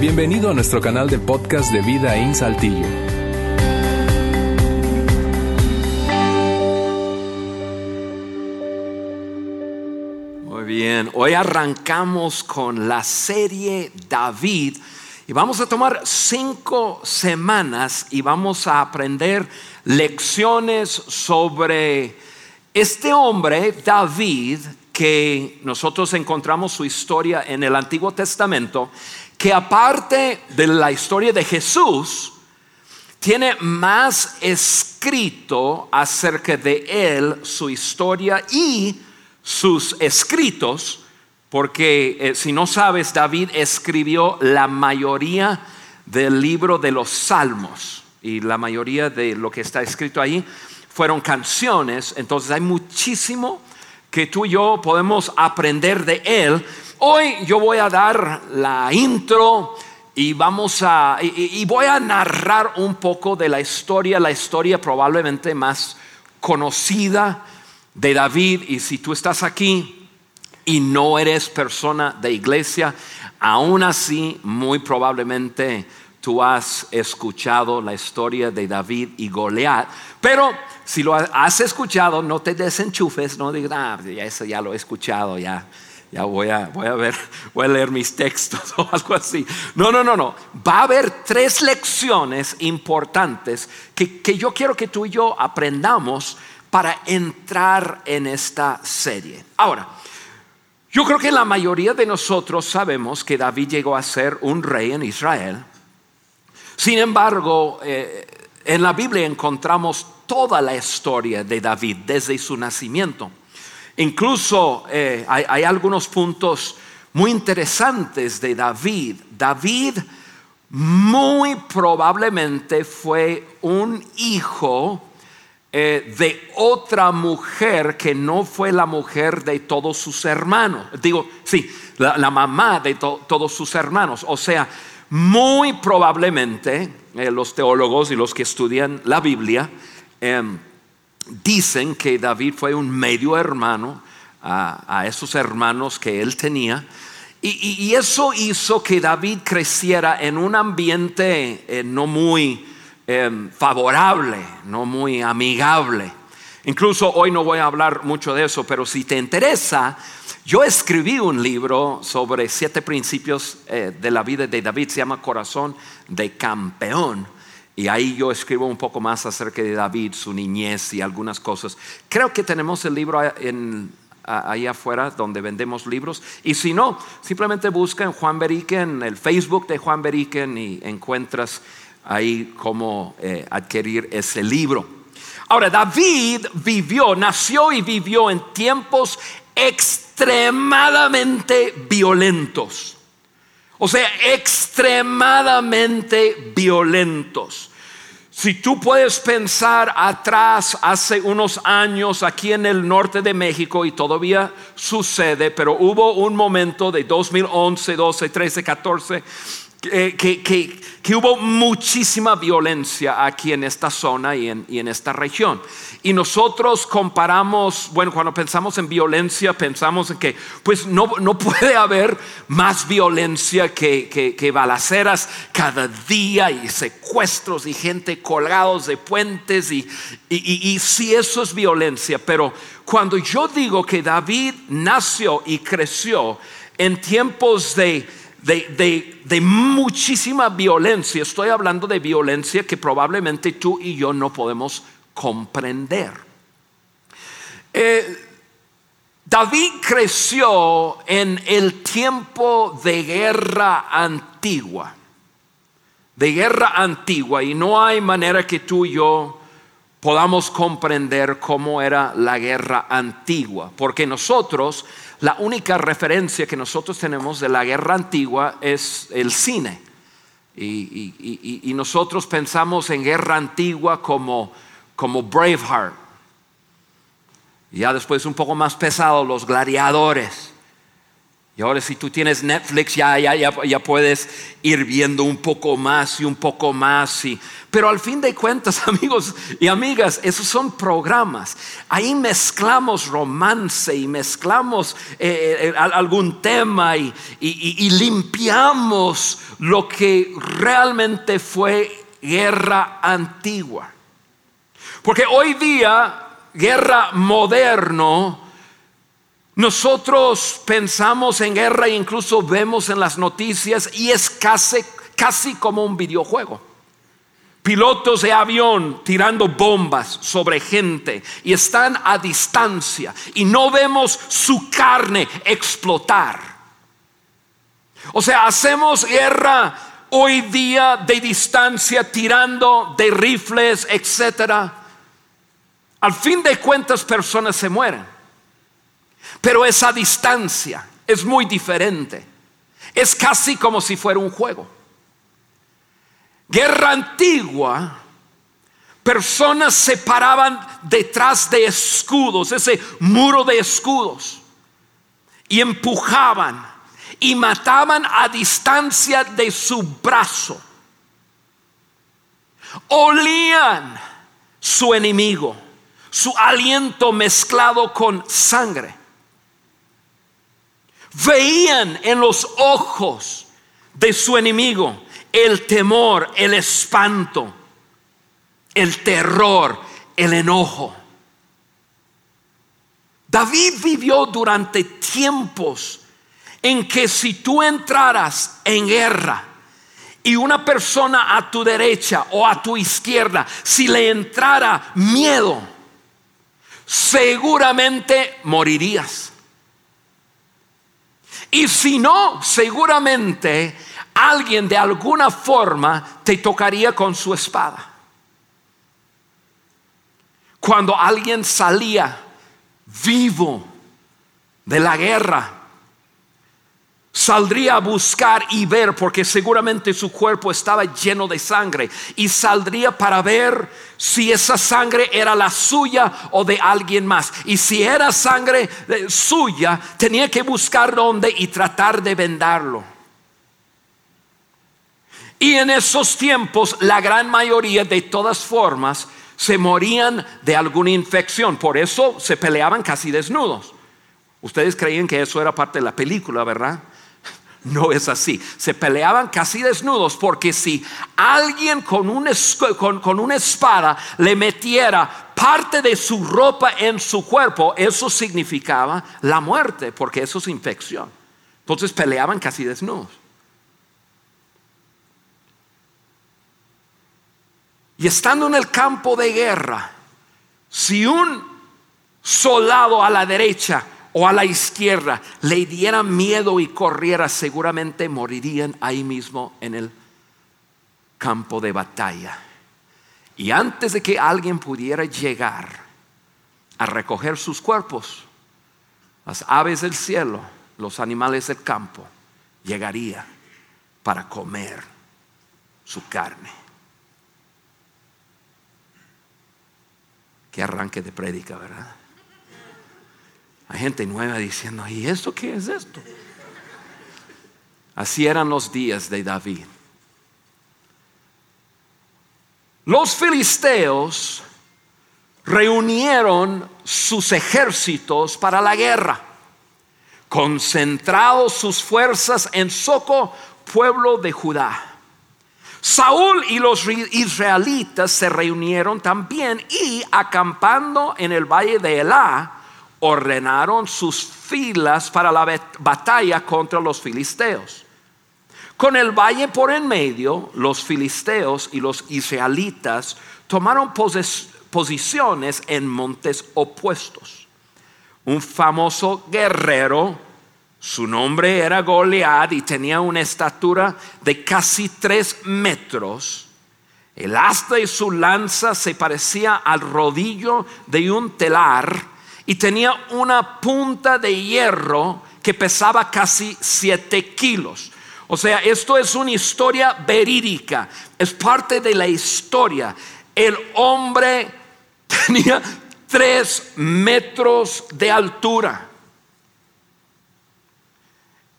Bienvenido a nuestro canal de podcast de Vida en Saltillo. Muy bien, hoy arrancamos con la serie David y vamos a tomar cinco semanas y vamos a aprender lecciones sobre este hombre, David, que nosotros encontramos su historia en el Antiguo Testamento, que aparte de la historia de Jesús, tiene más escrito acerca de él, su historia y sus escritos, porque eh, si no sabes, David escribió la mayoría del libro de los salmos y la mayoría de lo que está escrito ahí fueron canciones, entonces hay muchísimo que tú y yo podemos aprender de él. Hoy yo voy a dar la intro y vamos a y, voy a narrar un poco de la historia, la historia probablemente más conocida de David. Y si tú estás aquí y no eres persona de iglesia, aún así muy probablemente tú has escuchado la historia de David y Goliat, pero si lo has escuchado, no te desenchufes, no digas, ah, eso ya lo he escuchado, ya, ya voy a, voy a ver, voy a leer mis textos o algo así. No, no, no, no. Va a haber tres lecciones importantes que, que yo quiero que tú y yo aprendamos para entrar en esta serie. Ahora, yo creo que la mayoría de nosotros sabemos que David llegó a ser un rey en Israel. Sin embargo, eh, en la Biblia encontramos toda la historia de David desde su nacimiento. Incluso eh, hay, algunos puntos muy interesantes de David. David muy probablemente fue un hijo eh, de otra mujer que no fue la mujer de todos sus hermanos. Digo, sí, la, mamá de todos sus hermanos. O sea, muy probablemente eh, los teólogos y los que estudian la Biblia Em, dicen que David fue un medio hermano a, esos hermanos que él tenía. Y, eso hizo que David creciera en un ambiente eh, no muy em, favorable, no muy amigable. Incluso hoy no voy a hablar mucho de eso, pero si te interesa, yo escribí un libro sobre siete principios eh, de la vida de David, se llama Corazón de Campeón. Y ahí yo escribo un poco más acerca de David, su niñez y algunas cosas. Creo que tenemos el libro ahí afuera donde vendemos libros. Y si no, simplemente busca en Juan Beriken, el Facebook de Juan Beriken y encuentras ahí cómo eh, adquirir ese libro. Ahora, David vivió, nació y vivió en tiempos extremadamente violentos. O sea, extremadamente violentos. Si tú puedes pensar atrás, hace unos años aquí en el norte de México, y todavía sucede, pero hubo un momento de 2011, 12, 13, 14, que, hubo muchísima violencia aquí en esta zona y en, esta región. Y nosotros comparamos, bueno, cuando pensamos en violencia, pensamos en que pues no, puede haber más violencia que, balaceras cada día y secuestros y gente colgados de puentes y, y, y si eso es violencia, pero cuando yo digo que David nació y creció en tiempos de de, muchísima violencia. Estoy hablando de violencia que probablemente tú y yo no podemos comprender. Eh, David creció en el tiempo de guerra antigua, de guerra antigua, y no hay manera que tú y yo podamos comprender cómo era la guerra antigua, porque nosotros la única referencia que nosotros tenemos de la guerra antigua es el cine. Y, nosotros pensamos en guerra antigua como, como Braveheart. Ya después un poco más pesado, los gladiadores. Y ahora si tú tienes Netflix ya, ya, ya, puedes ir viendo un poco más y un poco más. Y, pero al fin de cuentas, amigos y amigas, esos son programas. Ahí mezclamos romance y mezclamos eh, eh, algún tema y, y limpiamos lo que realmente fue guerra antigua. Porque hoy día, guerra moderno, nosotros pensamos en guerra e incluso vemos en las noticias y es casi, casi como un videojuego. Pilotos de avión tirando bombas sobre gente y están a distancia y no vemos su carne explotar. O sea, hacemos guerra hoy día de distancia tirando de rifles, etcétera. Al fin de cuentas personas se mueren. Pero esa distancia es muy diferente. Es casi como si fuera un juego. Guerra antigua, personas se paraban detrás de escudos, ese muro de escudos, y empujaban y mataban a distancia de su brazo. Olían su enemigo, su aliento mezclado con sangre veían en los ojos de su enemigo el temor, el espanto, el terror, el enojo. David vivió durante tiempos en que si tú entraras en guerra y una persona a tu derecha o a tu izquierda, si le entrara miedo, seguramente morirías. Y si no, seguramente alguien de alguna forma te tocaría con su espada. Cuando alguien salía vivo de la guerra, Saldría a buscar y ver, porque seguramente su cuerpo estaba lleno de sangre, y saldría para ver si esa sangre era la suya o de alguien más. Y si era sangre eh, suya, tenía que buscar dónde y tratar de vendarlo. Y en esos tiempos, la gran mayoría, de todas formas, se morían de alguna infección. Por eso se peleaban casi desnudos. Ustedes creían que eso era parte de la película, ¿verdad? No es así. Se peleaban casi desnudos porque si alguien con, con, una espada le metiera parte de su ropa en su cuerpo, eso significaba la muerte porque eso es infección. Entonces peleaban casi desnudos. Y estando en el campo de guerra, si un soldado a la derecha o a la izquierda le diera miedo y corriera, seguramente morirían ahí mismo en el campo de batalla. Y antes de que alguien pudiera llegar a recoger sus cuerpos, las aves del cielo, los animales del campo, llegaría para comer su carne. Qué arranque de prédica, ¿verdad? Hay gente nueva diciendo, ¿y esto qué es esto? Así eran los días de David. Los filisteos reunieron sus ejércitos para la guerra, concentrados sus fuerzas en Soco, pueblo de Judá. Saúl y los israelitas se reunieron también y acampando en el valle de Elá, ordenaron sus filas para la batalla contra los filisteos. Con el valle por en medio, los filisteos y los israelitas tomaron posiciones en montes opuestos. Un famoso guerrero, su nombre era Goliat y tenía una estatura de casi tres metros. El asta y su lanza se parecía al rodillo de un telar y tenía una punta de hierro que pesaba casi siete kilos. O sea, esto es una historia verídica, es parte de la historia. El hombre tenía tres metros de altura.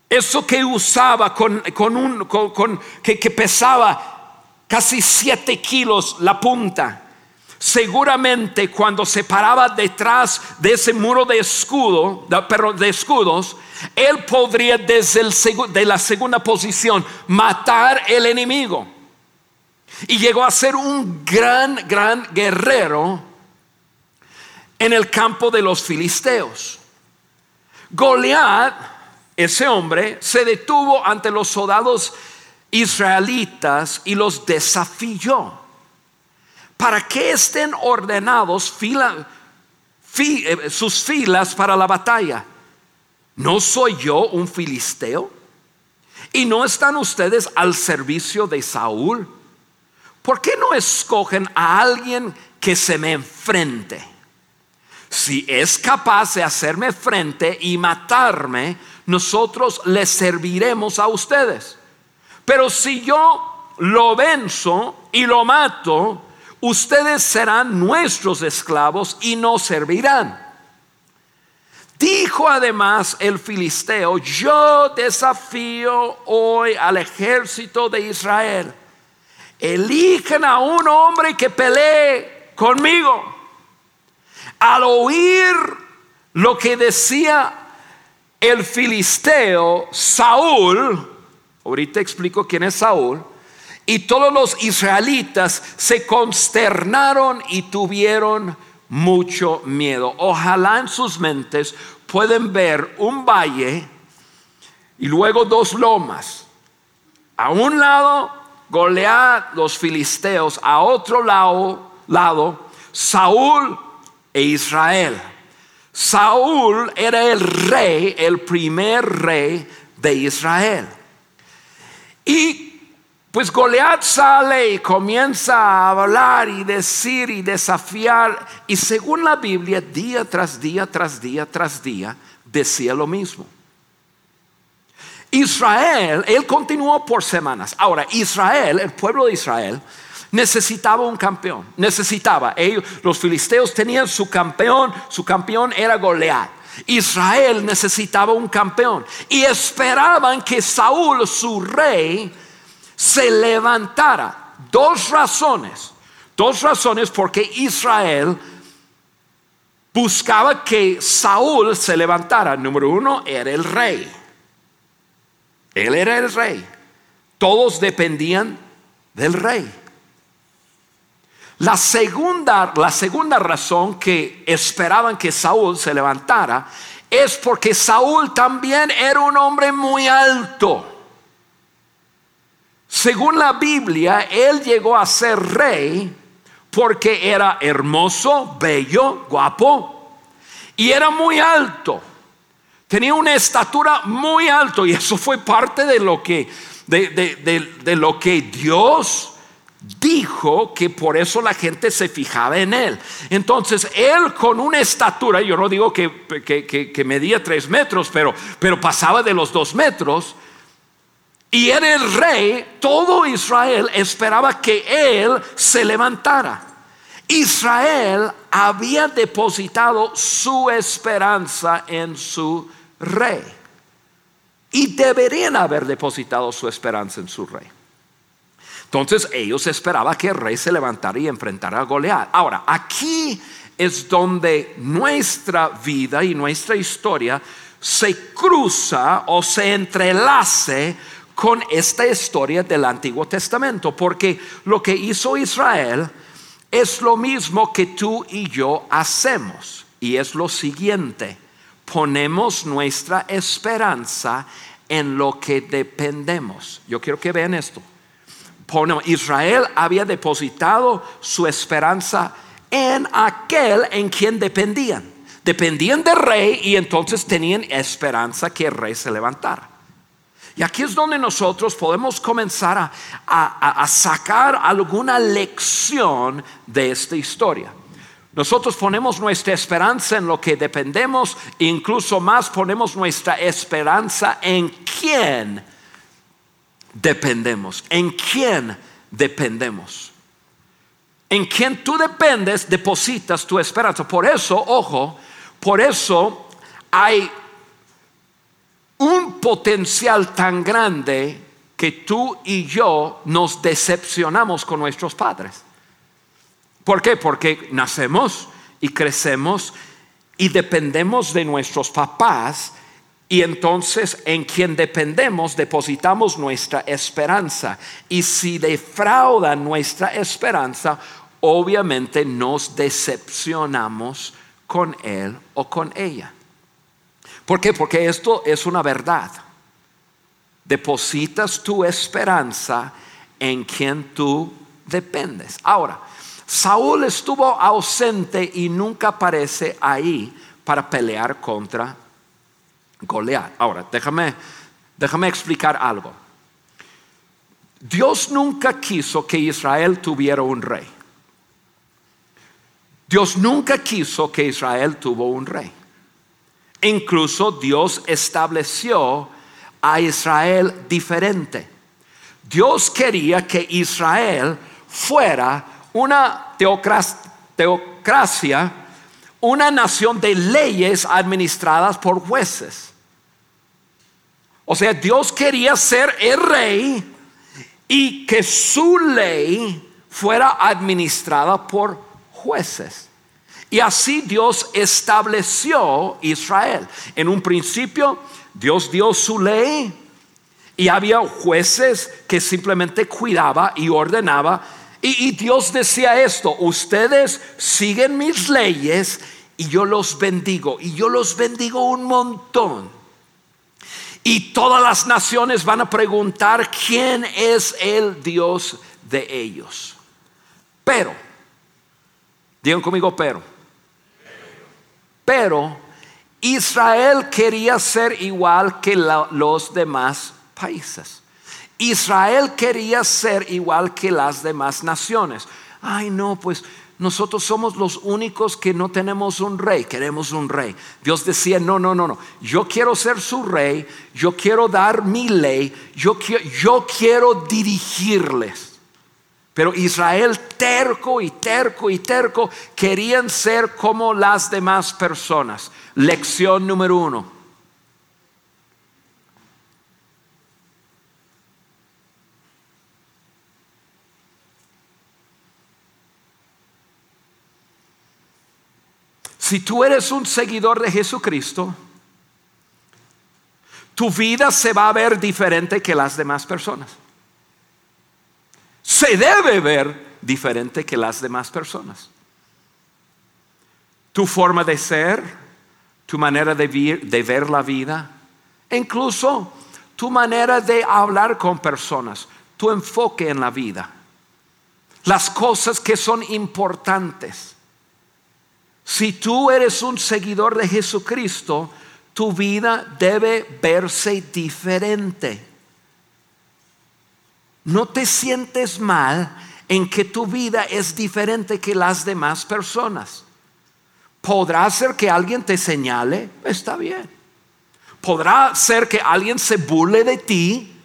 eso que usaba con, un, que, que pesaba casi siete kilos la punta. Seguramente cuando se paraba detrás de ese muro de escudo, de, de escudos, él podría desde el, de la segunda posición matar el enemigo. Y llegó a ser un gran, gran guerrero en el campo de los filisteos. Goliat, ese hombre, se detuvo ante los soldados israelitas y los desafió para que estén ordenados eh, sus filas para la batalla. ¿No soy yo un filisteo? ¿Y no están ustedes al servicio de Saúl? ¿Por qué no escogen a alguien que se me enfrente? Si es capaz de hacerme frente y matarme, nosotros les serviremos a ustedes. Pero si yo lo venzo y lo mato, ustedes serán nuestros esclavos y nos servirán. Dijo además el filisteo, yo desafío hoy al ejército de Israel. Eligen a un hombre que pelee conmigo. Al oír lo que decía el filisteo, Saúl, ahorita explico quién es Saúl, y todos los israelitas se consternaron y tuvieron mucho miedo. Ojalá en sus mentes pueden ver un valle y luego dos lomas. A un lado, Goliat, los filisteos, a otro lado, lado Saúl e Israel. Saúl era el rey, el primer rey de Israel. Y pues Goliat sale y comienza a hablar y decir y desafiar. Y según la Biblia, día tras día, tras día, tras día, decía lo mismo. Israel, él continuó por semanas. Ahora, Israel, el pueblo de Israel, necesitaba un campeón. Necesitaba. Ellos, los filisteos tenían su campeón. Su campeón era Goliat. Israel necesitaba un campeón. Y esperaban que Saúl, su rey, se levantara. Dos razones. Dos razones porque Israel buscaba que Saúl se levantara. Número uno, era el rey. Él era el rey. Todos dependían del rey. La segunda, la segunda razón que esperaban que Saúl se levantara es porque Saúl también era un hombre muy alto. Según la Biblia, él llegó a ser rey porque era hermoso, bello, guapo y era muy alto. Tenía una estatura muy alto y eso fue parte de lo que, de, lo que Dios dijo que por eso la gente se fijaba en él. Entonces, él con una estatura, yo no digo que, que, medía tres metros, pero, pero pasaba de los dos metros, y era el rey, todo Israel esperaba que él se levantara. Israel había depositado su esperanza en su rey. Y deberían haber depositado su esperanza en su rey. Entonces ellos esperaban que el rey se levantara y enfrentara a Goliat. Ahora, aquí es donde nuestra vida y nuestra historia se cruza o se entrelace con esta historia del Antiguo Testamento, porque lo que hizo Israel es lo mismo que tú y yo hacemos, y es lo siguiente, ponemos nuestra esperanza en lo que dependemos. Yo quiero que vean esto. Israel había depositado su esperanza en aquel en quien dependían. Dependían del rey y entonces tenían esperanza que el rey se levantara. Y aquí es donde nosotros podemos comenzar a, sacar alguna lección de esta historia. Nosotros ponemos nuestra esperanza en lo que dependemos, incluso más ponemos nuestra esperanza en quién dependemos, en quién dependemos. En quien tú dependes, depositas tu esperanza. Por eso, ojo, por eso hay un potencial tan grande que tú y yo nos decepcionamos con nuestros padres. ¿Por qué? Porque nacemos y crecemos y dependemos de nuestros papás y entonces en quien dependemos depositamos nuestra esperanza. Y si defraudan nuestra esperanza, obviamente nos decepcionamos con él o con ella. ¿Por qué? Porque esto es una verdad. Depositas tu esperanza en quien tú dependes. Ahora, Saúl estuvo ausente y nunca aparece ahí para pelear contra Goliat. Ahora, déjame, déjame explicar algo. Dios nunca quiso que Israel tuviera un rey. Dios nunca quiso que Israel tuvo un rey. Incluso Dios estableció a Israel diferente. Dios quería que Israel fuera una teocracia, una nación de leyes administradas por jueces. O sea, Dios quería ser el rey y que su ley fuera administrada por jueces. Y así Dios estableció Israel. En un principio, Dios dio su ley y había jueces que simplemente cuidaba y ordenaba. Y, Dios decía esto, ustedes siguen mis leyes y yo los bendigo. Y yo los bendigo un montón. Y todas las naciones van a preguntar quién es el Dios de ellos. Pero, digan conmigo, pero. Pero Israel quería ser igual que los demás países. Israel quería ser igual que las demás naciones. Ay, no, pues nosotros somos los únicos que no tenemos un rey, queremos un rey. Dios decía, no, no, no, no, yo quiero ser su rey, yo quiero dar mi ley, yo yo quiero dirigirles. Pero Israel terco y terco y terco querían ser como las demás personas. Lección número uno. Si tú eres un seguidor de Jesucristo, tu vida se va a ver diferente que las demás personas. Se debe ver diferente que las demás personas. Tu forma de ser, tu manera de, ver la vida, incluso tu manera de hablar con personas, tu enfoque en la vida, las cosas que son importantes si tú eres un seguidor de Jesucristo, tu vida debe verse diferente. No te sientes mal en que tu vida es diferente que las demás personas. Podrá ser que alguien te señale, está bien. Podrá ser que alguien se burle de ti,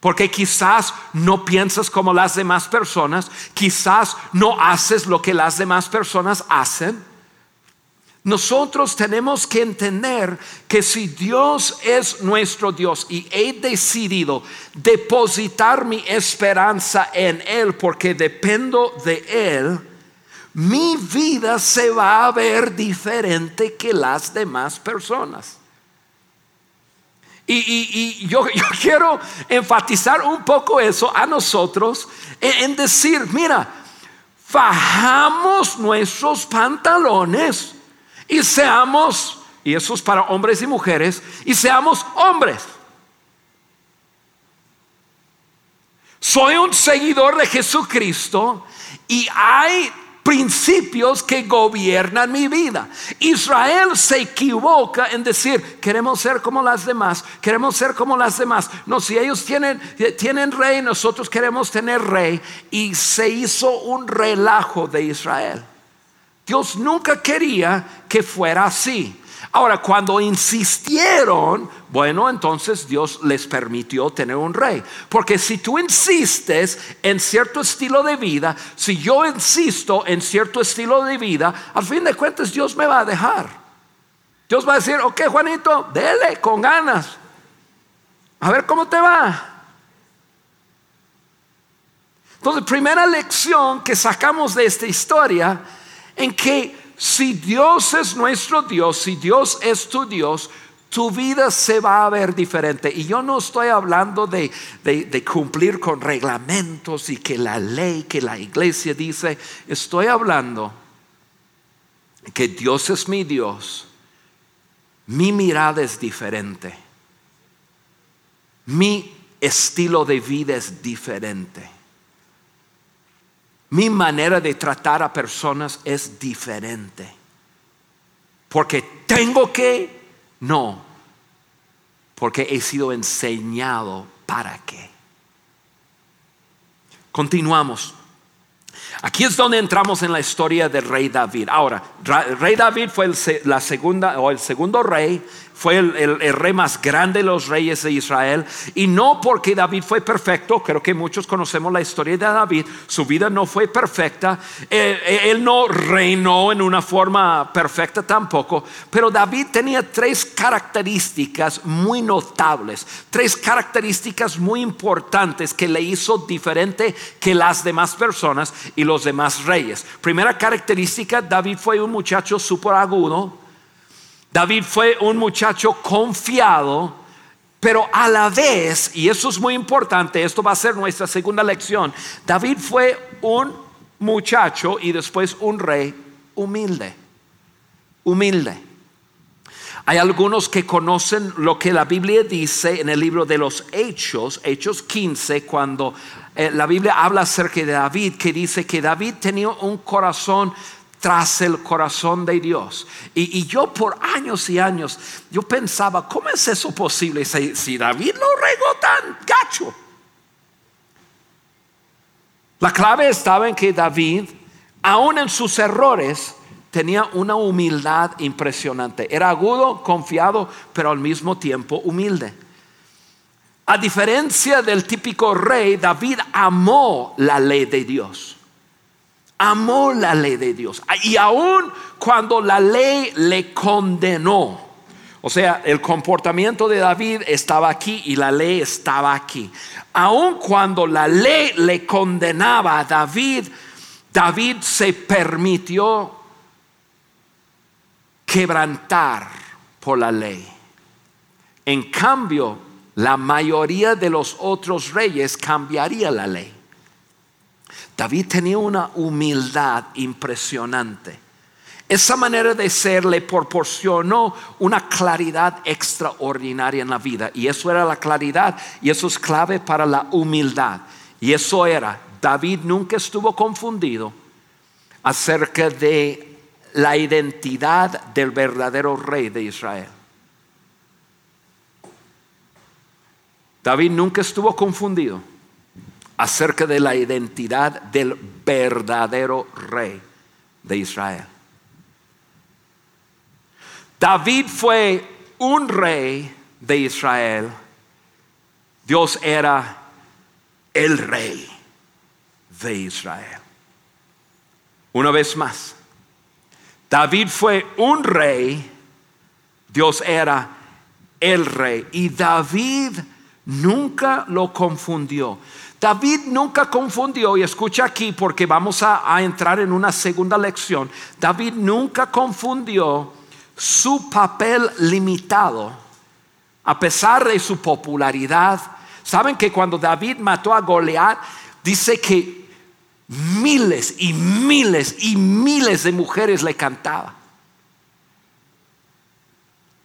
porque quizás no piensas como las demás personas, quizás no haces lo que las demás personas hacen. Nosotros tenemos que entender que si Dios es nuestro Dios y he decidido depositar mi esperanza en Él porque dependo de Él, mi vida se va a ver diferente que las demás personas. Y, yo, quiero enfatizar un poco eso a nosotros en, en decir, mira, fajamos nuestros pantalones y seamos, y eso es para hombres y mujeres, y seamos hombres. Soy un seguidor de Jesucristo y hay principios que gobiernan mi vida. Israel se equivoca en decir, queremos ser como las demás, queremos ser como las demás. No, si ellos tienen, tienen rey, nosotros queremos tener rey. Y se hizo un relajo de Israel. Dios nunca quería que fuera así. Ahora, cuando insistieron, bueno, entonces Dios les permitió tener un rey. Porque si tú insistes en cierto estilo de vida, si yo insisto en cierto estilo de vida, al fin de cuentas Dios me va a dejar. Dios va a decir, ok Juanito, dele con ganas. A ver cómo te va. Entonces, primera lección que sacamos de esta historia, en que si Dios es nuestro Dios, si Dios es tu Dios, tu vida se va a ver diferente. Y yo no estoy hablando de, de, cumplir con reglamentos y que la ley, que la iglesia dice. Estoy hablando que Dios es mi Dios. Mi mirada es diferente. Mi estilo de vida es diferente. Mi manera de tratar a personas es diferente. Porque tengo que, no, porque he sido enseñado para qué. Continuamos. Aquí es donde entramos en la historia del rey David. Ahora, rey David fue la segunda o el segundo rey fue el, rey más grande de los reyes de Israel. Y no porque David fue perfecto, creo que muchos conocemos la historia de David, su vida no fue perfecta, eh, eh, él no reinó en una forma perfecta tampoco, pero David tenía tres características muy notables, tres características muy importantes que le hizo diferente que las demás personas y los demás reyes. Primera característica, David fue un muchacho súper agudo David fue un muchacho confiado, pero a la vez, y eso es muy importante, esto va a ser nuestra segunda lección, David fue un muchacho y después un rey humilde, humilde. Hay algunos que conocen lo que la Biblia dice en el libro de los Hechos, Hechos 15, cuando eh, la Biblia habla acerca de David, que dice que David tenía un corazón tras el corazón de Dios. Y, yo por años y años, yo pensaba, ¿cómo es eso posible si, David lo regó tan gacho? La clave estaba en que David, aún en sus errores, tenía una humildad impresionante. Era agudo, confiado, pero al mismo tiempo humilde. A diferencia del típico rey, David amó la ley de Dios amó la ley de Dios. Y aun cuando la ley le condenó, o sea, el comportamiento de David estaba aquí y la ley estaba aquí. Aun cuando la ley le condenaba a David, David se permitió quebrantar por la ley. En cambio, la mayoría de los otros reyes cambiaría la ley. David tenía una humildad impresionante. Esa manera de ser le proporcionó una claridad extraordinaria en la vida. Y eso era la claridad y eso es clave para la humildad. Y eso era, David nunca estuvo confundido acerca de la identidad del verdadero rey de Israel. David nunca estuvo confundido acerca de la identidad del verdadero rey de Israel. David fue un rey de Israel. Dios era el rey de Israel. Una vez más, David fue un rey, Dios era el rey. Y David nunca lo confundió. David nunca confundió, y escucha aquí porque vamos a, entrar en una segunda lección, David nunca confundió su papel limitado, a pesar de su popularidad. Saben que cuando David mató a Goliat, dice que miles y miles y miles de mujeres le cantaban.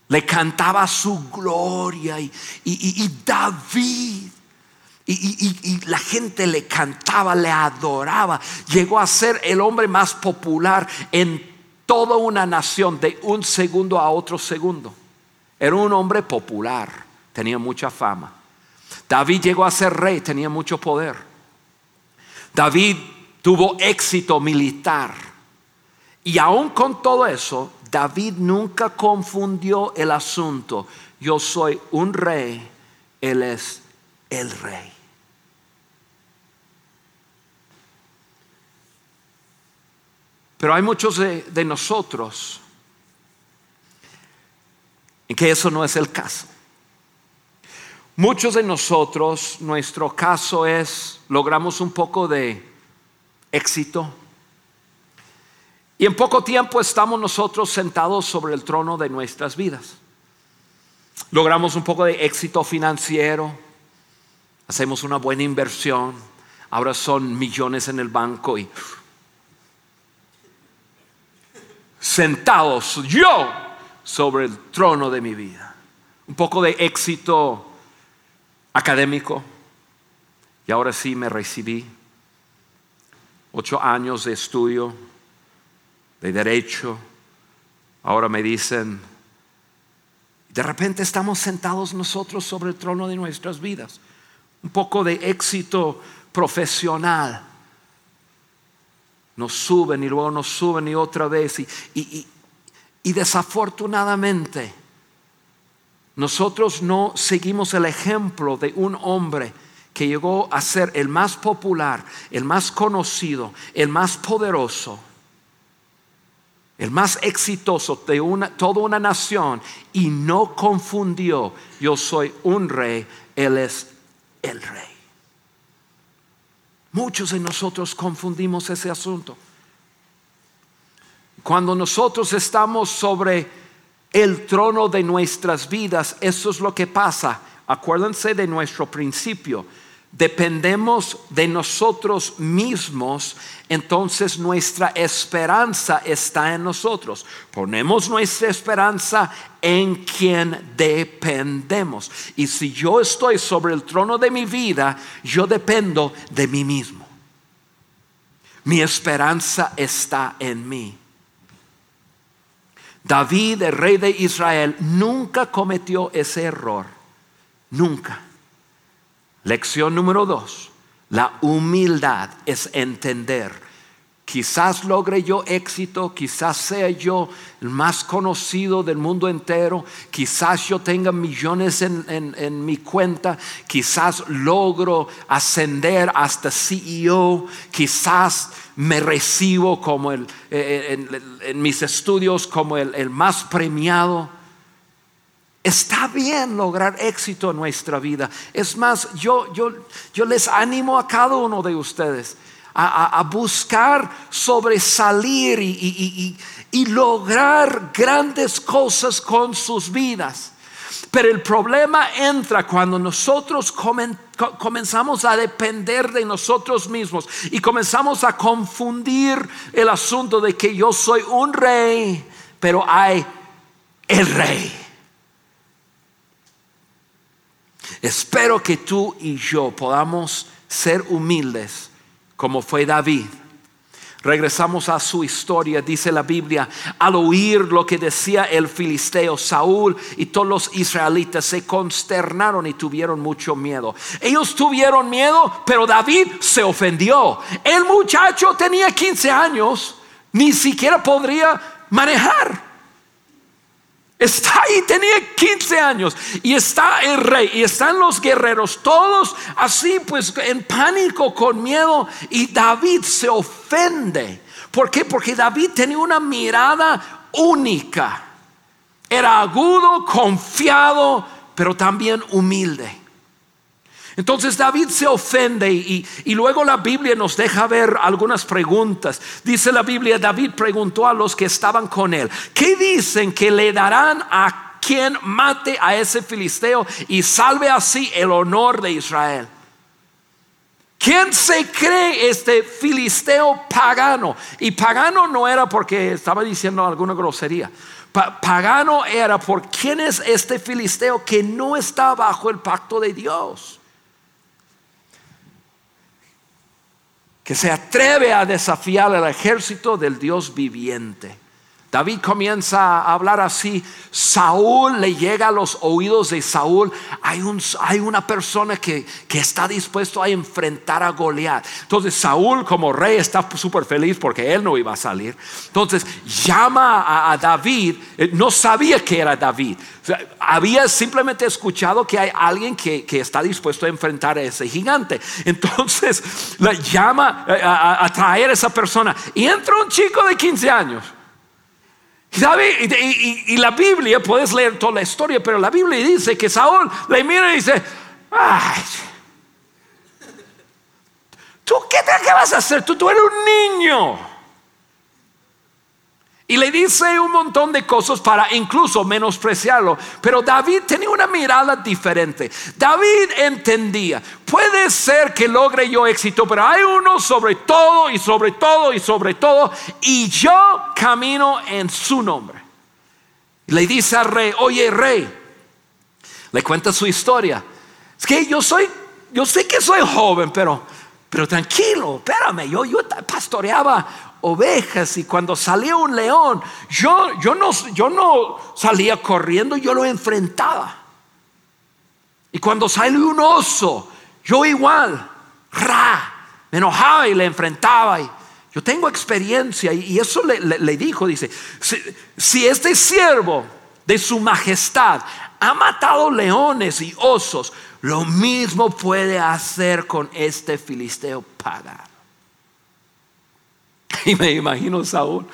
Le cantaba su gloria y David y, la gente le cantaba, le adoraba. Llegó a ser el hombre más popular en toda una nación de un segundo a otro segundo. Era un hombre popular, tenía mucha fama. David llegó a ser rey, tenía mucho poder. David tuvo éxito militar. Y aún con todo eso, David nunca confundió el asunto. Yo soy un rey, él es el rey. Pero hay muchos de, nosotros en que eso no es el caso. Muchos de nosotros, nuestro caso es, logramos un poco de éxito. Y en poco tiempo estamos nosotros sentados sobre el trono de nuestras vidas. Logramos un poco de éxito financiero, hacemos una buena inversión, ahora son millones en el banco y sentados yo sobre el trono de mi vida. Un poco de éxito académico y ahora sí me recibí. Ocho años de estudio de derecho. Ahora me dicen, de repente estamos sentados nosotros sobre el trono de nuestras vidas. Un poco de éxito profesional. Nos suben y luego nos suben y otra vez. Y, y desafortunadamente nosotros no seguimos el ejemplo de un hombre que llegó a ser el más popular, el más conocido, el más poderoso, el más exitoso de una, toda una nación y no confundió, yo soy un rey, él es el rey. Muchos de nosotros confundimos ese asunto. Cuando nosotros estamos sobre el trono de nuestras vidas, eso es lo que pasa. Acuérdense de nuestro principio. Dependemos de nosotros mismos, entonces nuestra esperanza está en nosotros. Ponemos nuestra esperanza en quien dependemos. Y si yo estoy sobre el trono de mi vida, yo dependo de mí mismo. Mi esperanza está en mí. David, el rey de Israel, nunca cometió ese error. Nunca. Lección número dos. La humildad es entender. Quizás logre yo éxito, quizás sea yo el más conocido del mundo entero, quizás yo tenga millones en, mi cuenta, quizás logro ascender hasta CEO, quizás me recibo como el, eh, eh, en, mis estudios como el, más premiado. Está bien lograr éxito en nuestra vida. Es más, yo, yo, yo les animo a cada uno de ustedes a, buscar sobresalir y, y lograr grandes cosas con sus vidas. Pero el problema entra cuando nosotros comenzamos a depender de nosotros mismos y comenzamos a confundir el asunto de que yo soy un rey, pero hay el rey. Espero que tú y yo podamos ser humildes como fue David Regresamos a su historia, dice la Biblia, al oír lo que decía el filisteo, Saúl y todos los israelitas se consternaron y tuvieron mucho miedo. Ellos tuvieron miedo, pero David se ofendió. El muchacho tenía 15 años, ni siquiera podría manejar. Está ahí, tenía 15 años y está el rey y están los guerreros, todos así pues en pánico, con miedo y David se ofende. ¿Por qué? Porque David tenía una mirada única. Era agudo, confiado, pero también humilde. Entonces David se ofende y, luego la Biblia nos deja ver algunas preguntas. Dice la Biblia, David preguntó a los que estaban con él, ¿qué dicen que le darán a quien mate a ese filisteo y salve así el honor de Israel? ¿Quién se cree este filisteo pagano? Y pagano no era porque estaba diciendo alguna grosería. pagano era por quién es este filisteo que no está bajo el pacto de Dios. Que se atreve a desafiar al ejército del Dios viviente. David comienza a hablar así. Saúl le llega a los oídos de Saúl. Hay, un, hay una persona que, está dispuesto a enfrentar a Goliat. Entonces Saúl como rey está súper feliz porque él no iba a salir. Entonces llama a, David. Eh, no sabía que era David. había simplemente escuchado que hay alguien que, está dispuesto a enfrentar a ese gigante. Entonces le llama eh, a, a traer a esa persona. Y entra un chico de 15 años. Y, la Biblia, puedes leer toda la historia, pero la Biblia dice que Saúl le mira y dice, Ay, ¿Tú qué, qué vas a hacer? Tú, tú eres un niño. Y le dice un montón de cosas para incluso menospreciarlo. Pero David tenía una mirada diferente. David entendía, puede ser que logre yo éxito, pero hay uno sobre todo y sobre todo y sobre todo. Y yo camino en su nombre. Le dice al rey, oye rey, le cuenta su historia. Es que yo soy, yo sé que soy joven, pero, pero tranquilo, espérame, yo, yo pastoreaba ovejas y cuando salía un león, yo, yo, no, yo no salía corriendo, yo lo enfrentaba. Y cuando salió un oso, yo igual, ra, me enojaba y le enfrentaba. Y yo tengo experiencia y, eso le, dijo, dice, si, si este siervo de su majestad ha matado leones y osos, lo mismo puede hacer con este filisteo pagano. Y me imagino Saúl.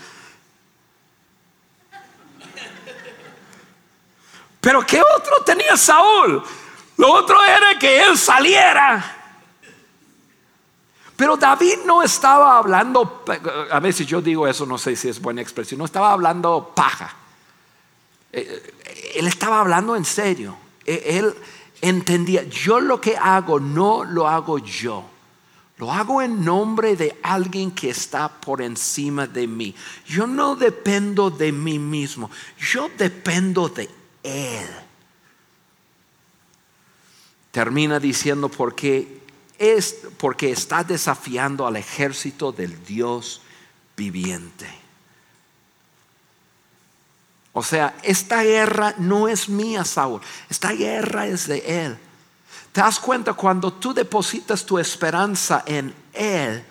Pero ¿qué otro tenía Saúl? Lo otro era que él saliera. Pero David no estaba hablando, a veces yo digo eso, no sé si es buena expresión, no estaba hablando paja. Eh, él estaba hablando en serio. E, él entendía, yo lo que hago no lo hago yo. Lo hago en nombre de alguien que está por encima de mí. Yo no dependo de mí mismo, yo dependo de Él. Termina diciendo porque es porque está desafiando al ejército del Dios viviente. O sea, esta guerra no es mía, Saúl. Esta guerra es de Él. ¿Te das cuenta cuando tú depositas tu esperanza en Él?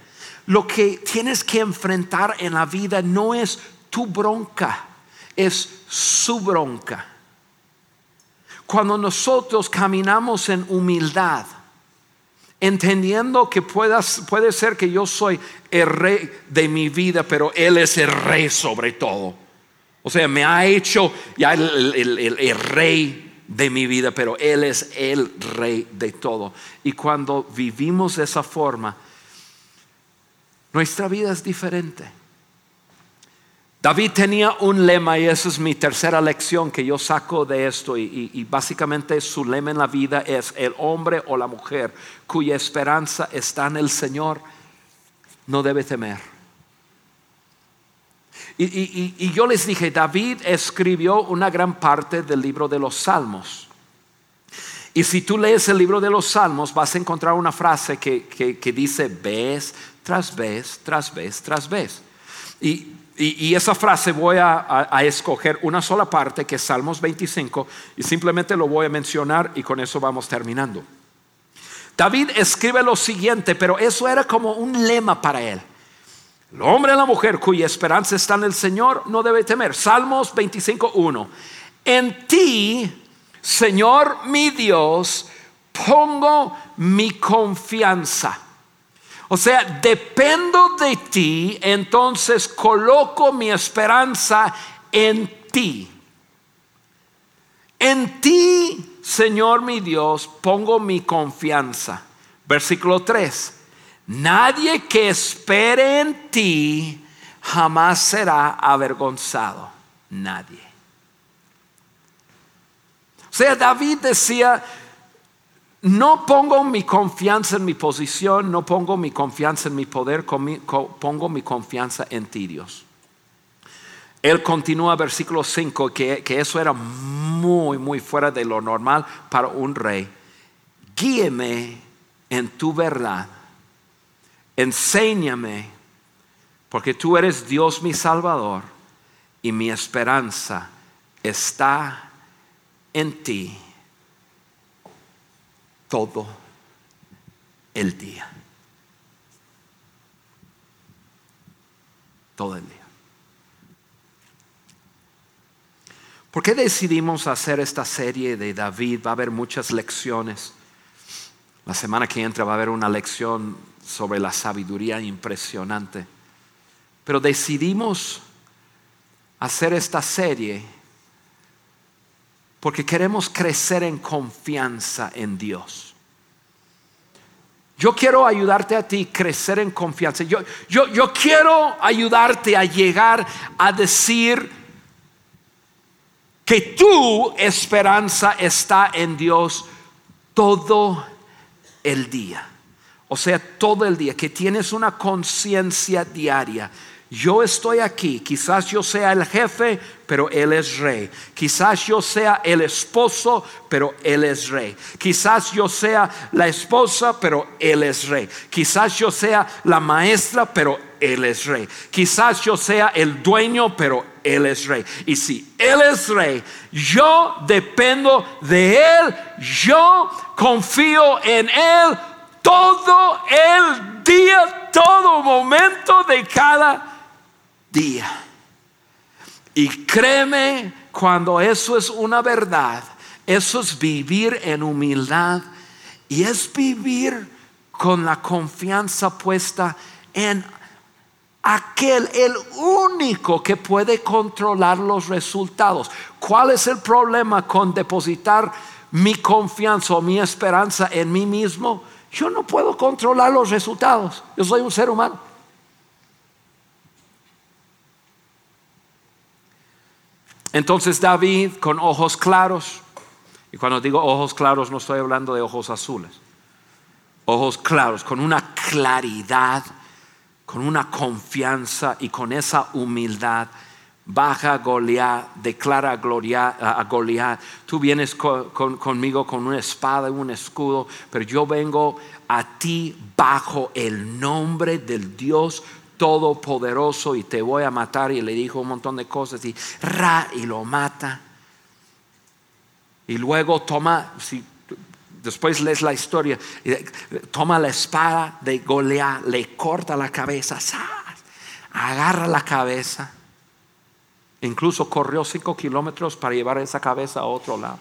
Lo que tienes que enfrentar en la vida no es tu bronca, es su bronca. Cuando nosotros caminamos en humildad, entendiendo que puedas, puede ser que yo soy el rey de mi vida, pero Él es el rey sobre todo. O sea, me ha hecho ya el rey de mi vida, pero Él es el rey de todo. Y cuando vivimos de esa forma, nuestra vida es diferente. David tenía un lema y esa es mi tercera lección que yo saco de esto y, básicamente su lema en la vida es el hombre o la mujer cuya esperanza está en el Señor no debe temer. Y, yo les dije, David escribió una gran parte del libro de los Salmos. Y si tú lees el libro de los Salmos, vas a encontrar una frase que, dice vez tras vez, tras vez, tras vez. Y, esa frase voy a, a, escoger una sola parte, que es Salmos 25, y simplemente lo voy a mencionar y con eso vamos terminando. David escribe lo siguiente, pero eso era como un lema para él. El hombre y la mujer cuya esperanza está en el Señor no debe temer. Salmos 25.1. En ti, Señor mi Dios, pongo mi confianza. O sea, dependo de ti, entonces coloco mi esperanza en ti. En ti, Señor mi Dios, pongo mi confianza. Versículo 3. Nadie que espere en ti jamás será avergonzado. Nadie. O sea, David decía, no pongo mi confianza en mi posición, no pongo mi confianza en mi poder, pongo mi confianza en ti, Dios. Él continúa versículo 5, que, que eso era muy, muy fuera de lo normal para un rey. Guíeme en tu verdad enséñame, porque tú eres Dios mi Salvador y mi esperanza está en ti todo el día. Todo el día. ¿Por qué decidimos hacer esta serie de David? Va a haber muchas lecciones. La semana que entra va a haber una lección sobre la sabiduría impresionante. Pero decidimos hacer esta serie porque queremos crecer en confianza en Dios. Yo quiero ayudarte a ti crecer en confianza. Yo, yo, yo quiero ayudarte a llegar a decir que tu esperanza está en Dios todo el día. O sea, todo el día, que tienes una conciencia diaria yo estoy aquí, quizás yo sea el jefe, pero Él es rey. Quizás yo sea el esposo, pero Él es rey. Quizás yo sea la esposa, pero Él es rey. Quizás yo sea la maestra, pero Él es rey. Quizás yo sea el dueño, pero Él es rey. Y si Él es rey, yo dependo de Él, yo confío en Él todo el día, todo momento de cada día. Y créeme, cuando eso es una verdad, eso es vivir en humildad y es vivir con la confianza puesta en aquel, el único que puede controlar los resultados. ¿Cuál es el problema con depositar mi confianza o mi esperanza en mí mismo? Yo no puedo controlar los resultados. Yo soy un ser humano. Entonces David con ojos claros, y cuando digo ojos claros no estoy hablando de ojos azules, ojos claros, con una claridad, con una confianza y con esa humildad, baja a Goliat, declara a, Goliat, tú vienes conmigo con una espada y un escudo, pero yo vengo a ti bajo el nombre del Dios todopoderoso y te voy a matar. Y le dijo un montón de cosas y ra y lo mata. Y luego toma, si después lees la historia, toma la espada de Goliat, le corta la cabeza, agarra la cabeza. Incluso corrió cinco kilómetros para llevar esa cabeza a otro lado.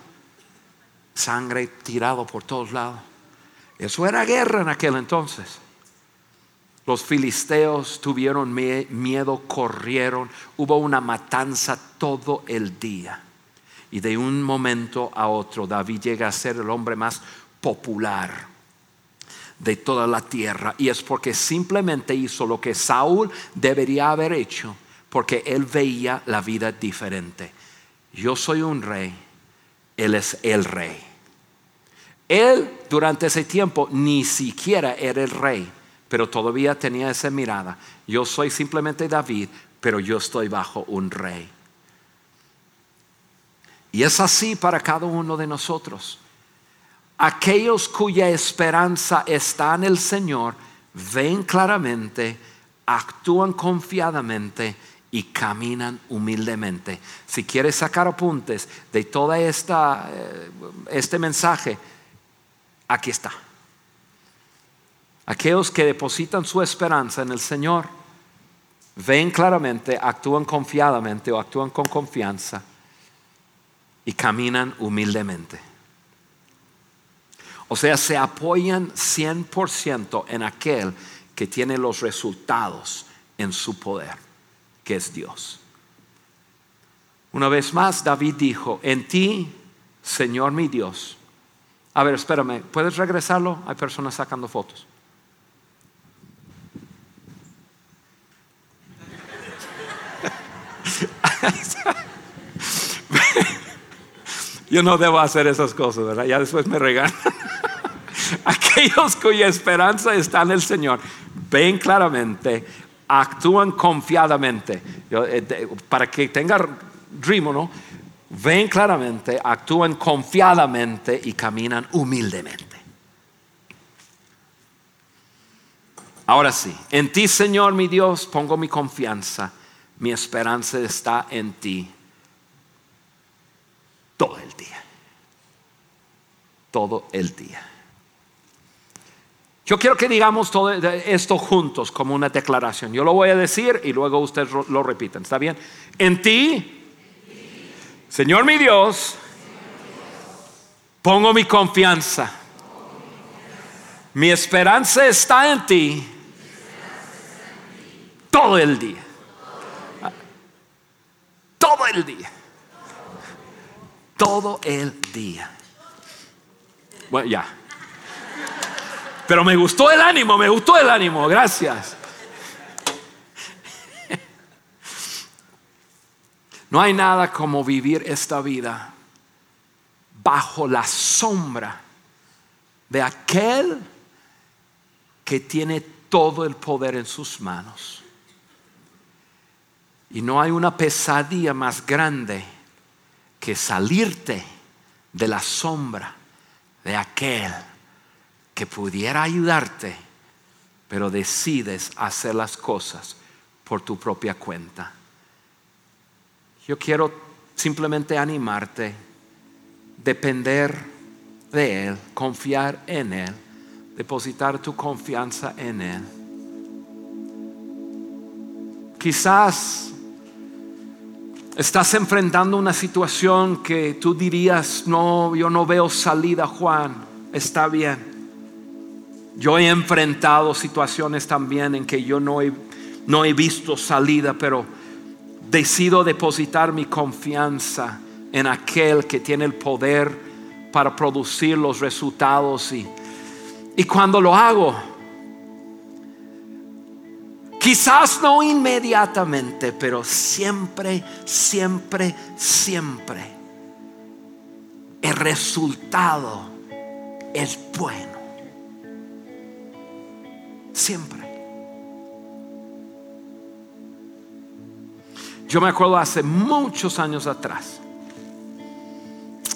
Sangre tirado por todos lados. Eso era guerra en aquel entonces. Los filisteos tuvieron miedo, corrieron, hubo una matanza todo el día. Y de un momento a otro David llega a ser el hombre más popular de toda la tierra. Y es porque simplemente hizo lo que Saúl debería haber hecho, porque él veía la vida diferente. Yo soy un rey, él es el rey. Él durante ese tiempo ni siquiera era el rey pero todavía tenía esa mirada. Yo soy simplemente David, pero yo estoy bajo un rey. Y es así para cada uno de nosotros. Aquellos cuya esperanza está en el Señor ven claramente, actúan confiadamente y caminan humildemente. Si quieres sacar apuntes de toda esta eh, este mensaje, aquí está. Aquellos que depositan su esperanza en el Señor ven claramente, actúan confiadamente o actúan con confianza y caminan humildemente. O sea, se apoyan 100% en aquel que tiene los resultados en su poder, que es Dios. Una vez más, David dijo, en ti, Señor mi Dios. A ver, espérame, ¿puedes regresarlo? Hay personas sacando fotos. Yo no debo hacer esas cosas, ¿verdad? Ya después me regalan. Aquellos cuya esperanza está en el Señor ven claramente, actúan confiadamente. Eh, para que tenga ritmo, ¿no? Ven claramente, actúan confiadamente y caminan humildemente. Ahora sí, en ti, Señor mi Dios, pongo mi confianza mi esperanza está en ti todo el día. Todo el día. Yo quiero que digamos todo esto juntos como una declaración. Yo lo voy a decir y luego ustedes lo repiten. ¿Está bien? En ti, Señor mi Dios, pongo mi confianza. Mi esperanza está en ti todo el día todo el día. Todo el día. Bueno, ya. Pero me gustó el ánimo, me gustó el ánimo, gracias. No hay nada como vivir esta vida bajo la sombra de aquel que tiene todo el poder en sus manos. Y no hay una pesadilla más grande que salirte de la sombra de aquel que pudiera ayudarte, pero decides hacer las cosas por tu propia cuenta. Yo quiero simplemente animarte, depender de Él, confiar en Él, depositar tu confianza en Él. Quizás estás enfrentando una situación que tú dirías, no, yo no veo salida, Juan, está bien. Yo he enfrentado situaciones también en que yo no he, no he visto salida, pero decido depositar mi confianza en aquel que tiene el poder para producir los resultados y, y cuando lo hago, quizás no inmediatamente, pero siempre, siempre, siempre, el resultado es bueno. Siempre. Yo me acuerdo hace muchos años atrás,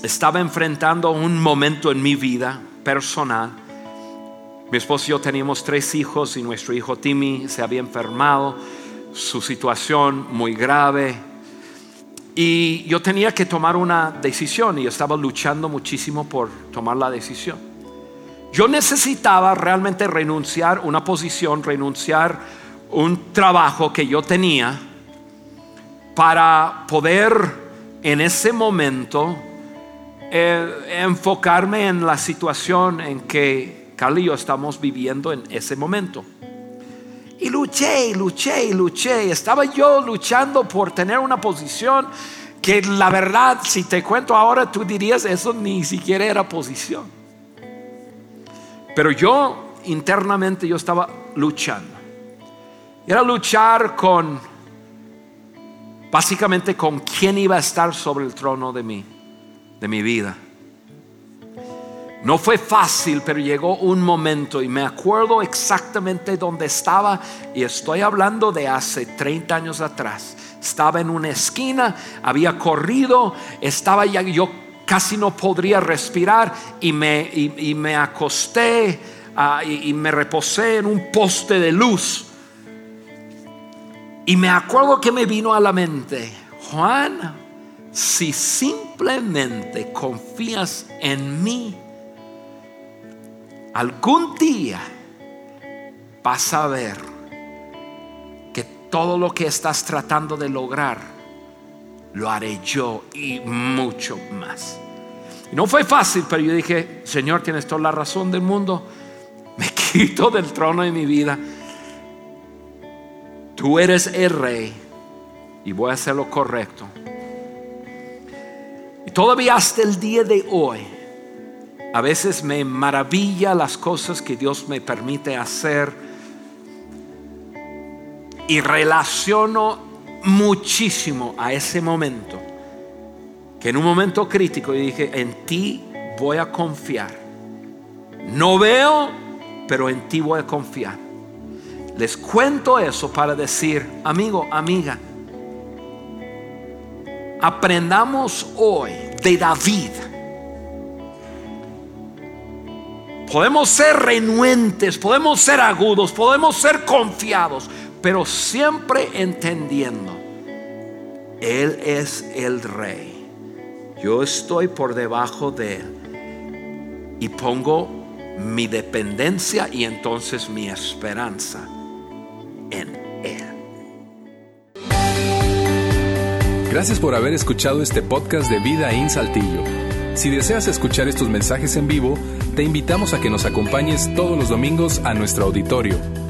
estaba enfrentando un momento en mi vida personal. Mi esposo y yo teníamos tres hijos y nuestro hijo Timmy se había enfermado, su situación muy grave. Y yo tenía que tomar una decisión y yo estaba luchando muchísimo por tomar la decisión. Yo necesitaba realmente renunciar una posición, renunciar un trabajo que yo tenía para poder en ese momento eh, enfocarme en la situación en que Carly y yo estamos viviendo en ese momento. Y luché, y luché, y luché. Estaba yo luchando por tener una posición que la verdad, si te cuento ahora, tú dirías, eso ni siquiera era posición. Pero yo internamente yo estaba luchando. Era luchar con básicamente con quién iba a estar sobre el trono de mí, de mi vida. No fue fácil, pero llegó un momento y me acuerdo exactamente dónde estaba y estoy hablando de hace 30 años atrás. Estaba en una esquina, había corrido, estaba ya, yo casi no podría respirar y me, y, me acosté ah, y me reposé en un poste de luz. Y me acuerdo que me vino a la mente, Juan, si simplemente confías en mí, algún día vas a ver que todo lo que estás tratando de lograr, lo haré yo y mucho más. Y no fue fácil, pero yo dije, Señor, tienes toda la razón del mundo, me quito del trono de mi vida Tú eres el rey y voy a hacer lo correcto. Y todavía hasta el día de hoy, a veces me maravilla las cosas que Dios me permite hacer y relaciono muchísimo a ese momento. Que en un momento crítico yo dije, en ti voy a confiar. No veo, pero en ti voy a confiar. Les cuento eso para decir, amigo, amiga, aprendamos hoy de David. Podemos ser renuentes, podemos ser agudos, podemos ser confiados, pero siempre entendiendo, Él es el rey. Yo estoy por debajo de Él y pongo mi dependencia y entonces mi esperanza en Él. Gracias por haber escuchado este podcast de Vida en Saltillo. Si deseas escuchar estos mensajes en vivo, te invitamos a que nos acompañes todos los domingos a nuestro auditorio.